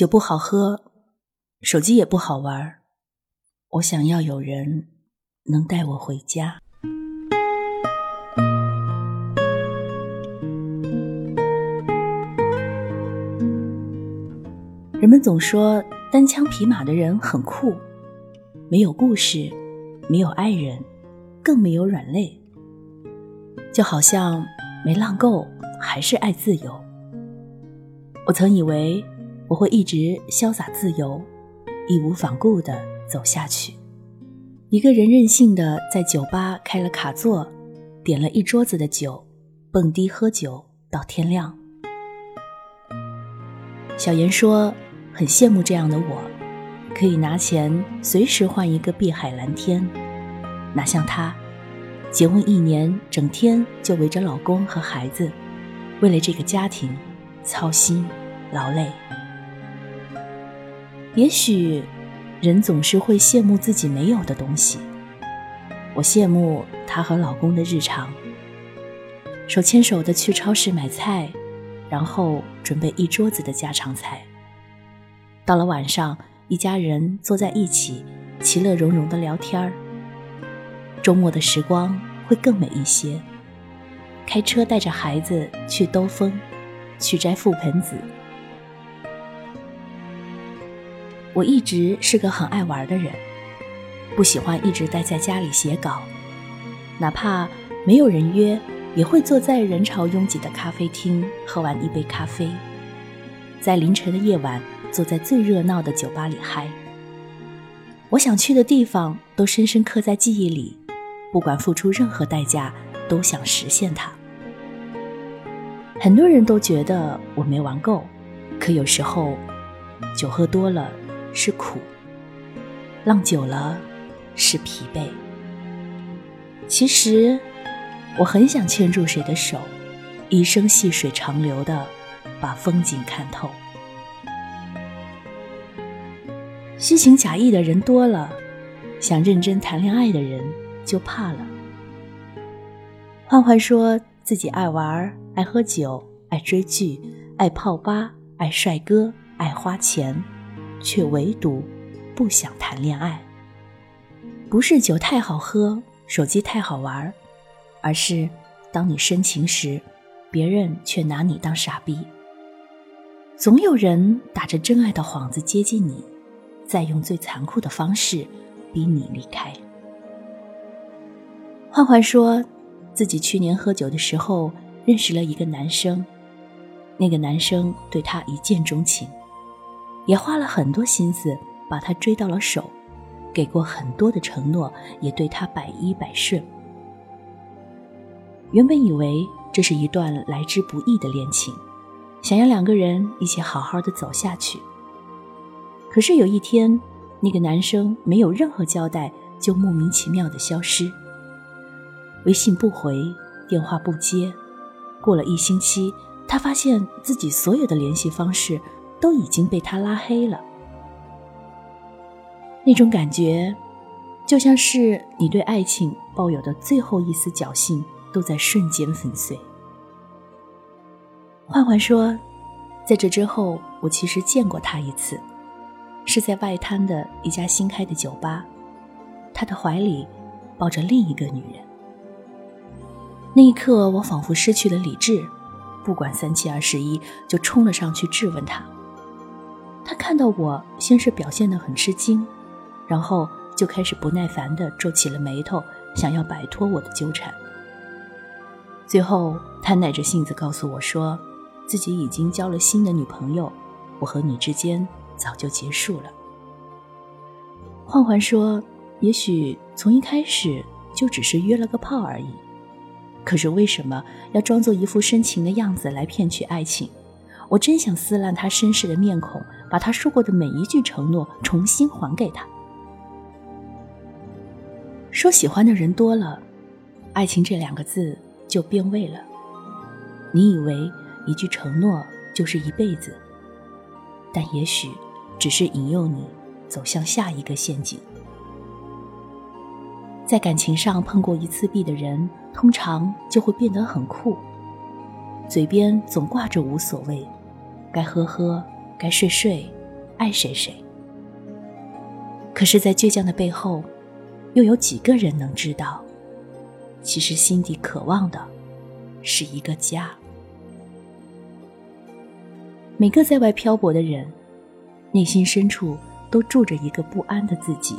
酒不好喝，手机也不好玩，我想要有人能带我回家。人们总说单枪匹马的人很酷，没有故事，没有爱人，更没有软肋，就好像没浪够，还是爱自由。我曾以为我会一直潇洒自由，义无反顾地走下去。一个人任性的在酒吧开了卡座，点了一桌子的酒，蹦迪喝酒到天亮。小严说。很羡慕这样的我，可以拿钱随时换一个碧海蓝天。哪像他，结婚一年，整天就围着老公和孩子，为了这个家庭操心劳累。也许，人总是会羡慕自己没有的东西。我羡慕她和老公的日常，手牵手的去超市买菜，然后准备一桌子的家常菜。到了晚上，一家人坐在一起，其乐融融的聊天儿。周末的时光会更美一些。开车带着孩子去兜风，去摘覆盆子。我一直是个很爱玩的人，不喜欢一直待在家里写稿，哪怕没有人约，也会坐在人潮拥挤的咖啡厅，喝完一杯咖啡，在凌晨的夜晚。坐在最热闹的酒吧里嗨，我想去的地方都深深刻在记忆里，不管付出任何代价，都想实现它。很多人都觉得我没玩够，可有时候，酒喝多了是苦，浪久了是疲惫。其实，我很想牵住谁的手，一生细水长流的把风景看透。虚情假意的人多了，想认真谈恋爱的人就怕了。欢欢说自己爱玩、爱喝酒、爱追剧、爱泡吧、爱帅哥、爱花钱，却唯独不想谈恋爱。不是酒太好喝，手机太好玩，而是当你深情时，别人却拿你当傻逼。总有人打着真爱的幌子接近你。再用最残酷的方式逼你离开。焕焕说，自己去年喝酒的时候认识了一个男生，那个男生对他一见钟情，也花了很多心思把他追到了手，给过很多的承诺，也对他百依百顺。原本以为这是一段来之不易的恋情，想要两个人一起好好的走下去。可是有一天，那个男生没有任何交代，就莫名其妙的消失。微信不回，电话不接。过了一星期，他发现自己所有的联系方式都已经被他拉黑了。那种感觉，就像是你对爱情抱有的最后一丝侥幸，都在瞬间粉碎。焕焕说，在这之后，我其实见过他一次。是在外滩的一家新开的酒吧，他的怀里抱着另一个女人。那一刻，我仿佛失去了理智，不管三七二十一，就冲了上去质问他。他看到我，先是表现得很吃惊，然后就开始不耐烦地皱起了眉头，想要摆脱我的纠缠。最后，他耐着性子告诉我说，自己已经交了新的女朋友，我和你之间。早就结束了。焕焕说：“也许从一开始就只是约了个炮而已，可是为什么要装作一副深情的样子来骗取爱情？我真想撕烂他绅士的面孔，把他说过的每一句承诺重新还给他。说喜欢的人多了，爱情这两个字就变味了。你以为一句承诺就是一辈子，但也许……”只是引诱你走向下一个陷阱。在感情上碰过一次壁的人，通常就会变得很酷，嘴边总挂着无所谓，该喝喝，该睡睡，爱谁谁。可是，在倔强的背后，又有几个人能知道，其实心底渴望的是一个家。每个在外漂泊的人，内心深处都住着一个不安的自己。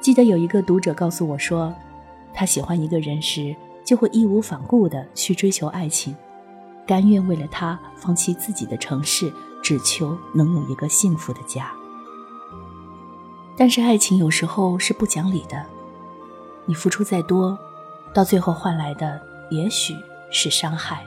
记得有一个读者告诉我说，他喜欢一个人时，就会义无反顾的去追求爱情，甘愿为了他放弃自己的城市，只求能有一个幸福的家。但是爱情有时候是不讲理的，你付出再多，到最后换来的也许是伤害。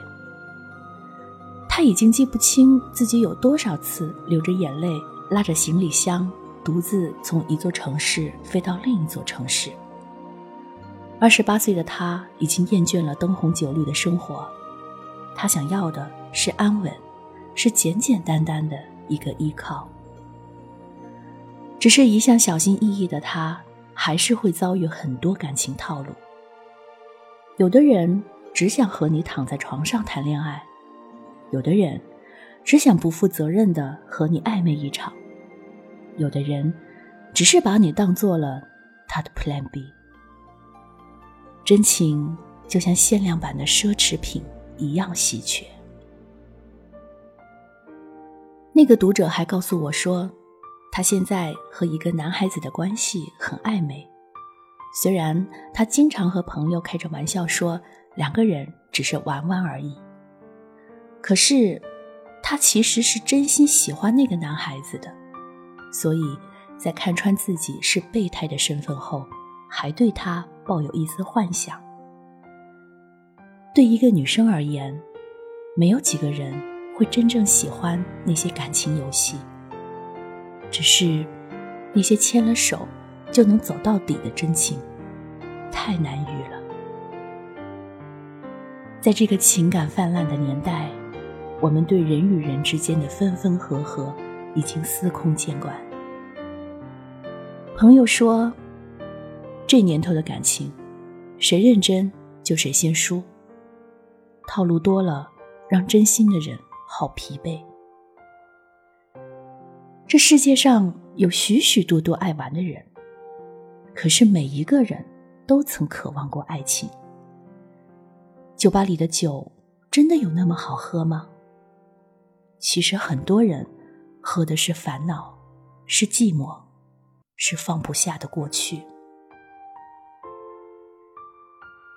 他已经记不清自己有多少次流着眼泪，拉着行李箱，独自从一座城市飞到另一座城市。二十八岁的他已经厌倦了灯红酒绿的生活，他想要的是安稳，是简简单单的一个依靠。只是一向小心翼翼的他，还是会遭遇很多感情套路。有的人只想和你躺在床上谈恋爱。有的人只想不负责任的和你暧昧一场，有的人只是把你当做了他的 Plan B。真情就像限量版的奢侈品一样稀缺。那个读者还告诉我说，他现在和一个男孩子的关系很暧昧，虽然他经常和朋友开着玩笑说两个人只是玩玩而已。可是，他其实是真心喜欢那个男孩子的，所以在看穿自己是备胎的身份后，还对他抱有一丝幻想。对一个女生而言，没有几个人会真正喜欢那些感情游戏，只是那些牵了手就能走到底的真情，太难遇了。在这个情感泛滥的年代。我们对人与人之间的分分合合已经司空见惯。朋友说：“这年头的感情，谁认真就谁先输。套路多了，让真心的人好疲惫。这世界上有许许多多爱玩的人，可是每一个人都曾渴望过爱情。酒吧里的酒，真的有那么好喝吗？”其实很多人喝的是烦恼，是寂寞，是放不下的过去。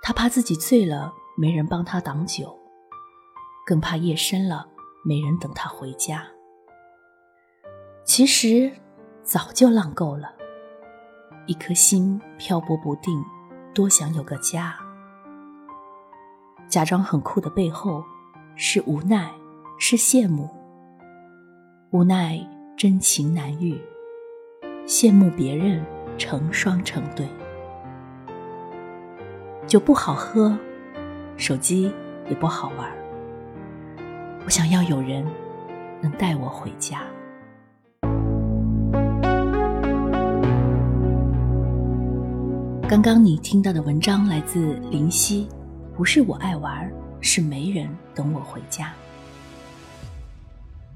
他怕自己醉了没人帮他挡酒，更怕夜深了没人等他回家。其实早就浪够了，一颗心漂泊不定，多想有个家。假装很酷的背后，是无奈。是羡慕，无奈真情难遇，羡慕别人成双成对，酒不好喝，手机也不好玩。我想要有人能带我回家。刚刚你听到的文章来自林夕，不是我爱玩，是没人等我回家。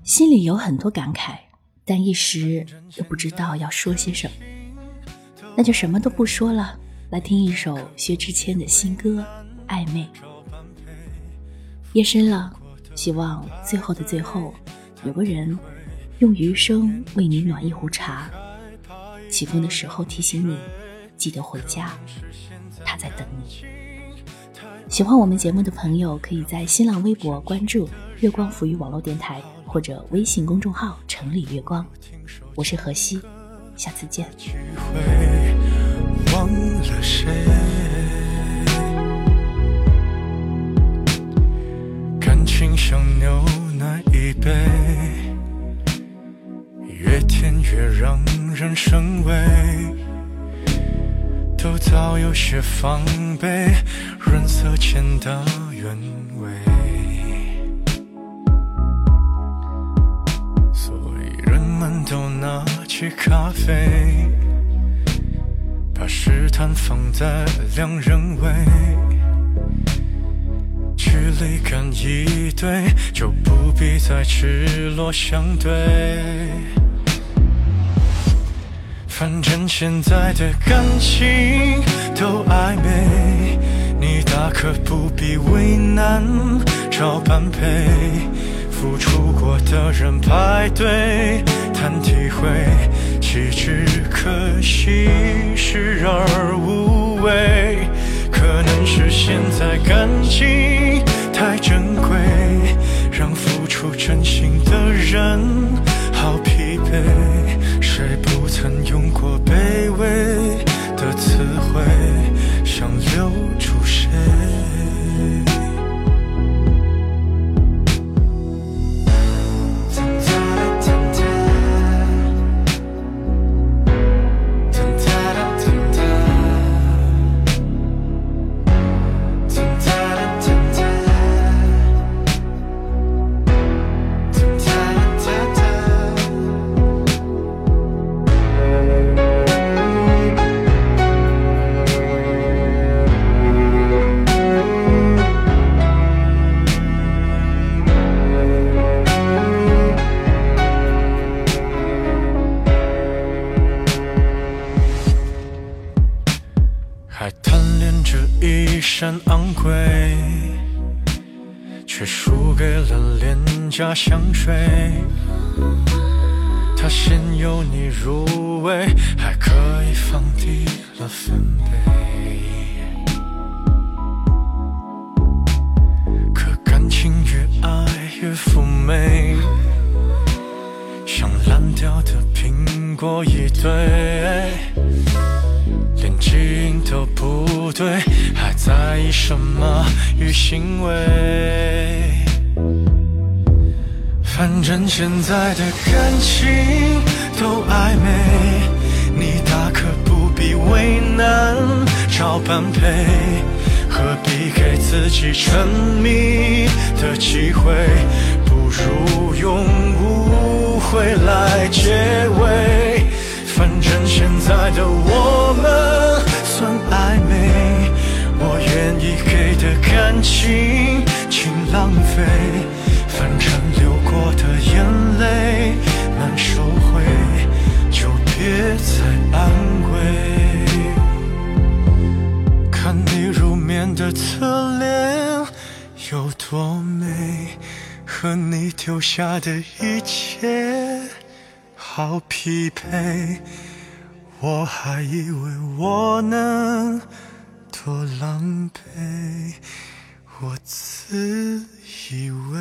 心里有很多感慨，但一时又不知道要说些什么，那就什么都不说了，来听一首薛之谦的新歌《暧昧》。夜深了，希望最后的最后，有个人用余生为你暖一壶茶，起风的时候提醒你记得回家，他在等你。喜欢我们节目的朋友，可以在新浪微博关注“月光浮语网络电台”。或者微信公众号“城里月光”，我是何西，下次见。感情像牛奶一杯，越甜越让人生畏，都早有些防备，润色前的原味。所以人们都拿起咖啡，把试探放在两人位，距离感一对，就不必再赤裸相对。反正现在的感情都暧昧，你大可不必为难找般配。付出过的人排队谈体会，廉价香水。它先由你入味，还可以放低了分贝。可感情越爱越妩媚，像烂掉的苹果一堆。连基因都不对，还在意什么与行为？反正现在的感情都暧昧，你大可不必为难找般配，何必给自己沉迷的机会？不如用误会来结尾。反正现在的我们算暧昧，我愿意给的感情请浪费。反正在安慰。看你入眠的侧脸有多美，和你丢下的一切。好匹配，我还以为我能多狼狈，我自以为。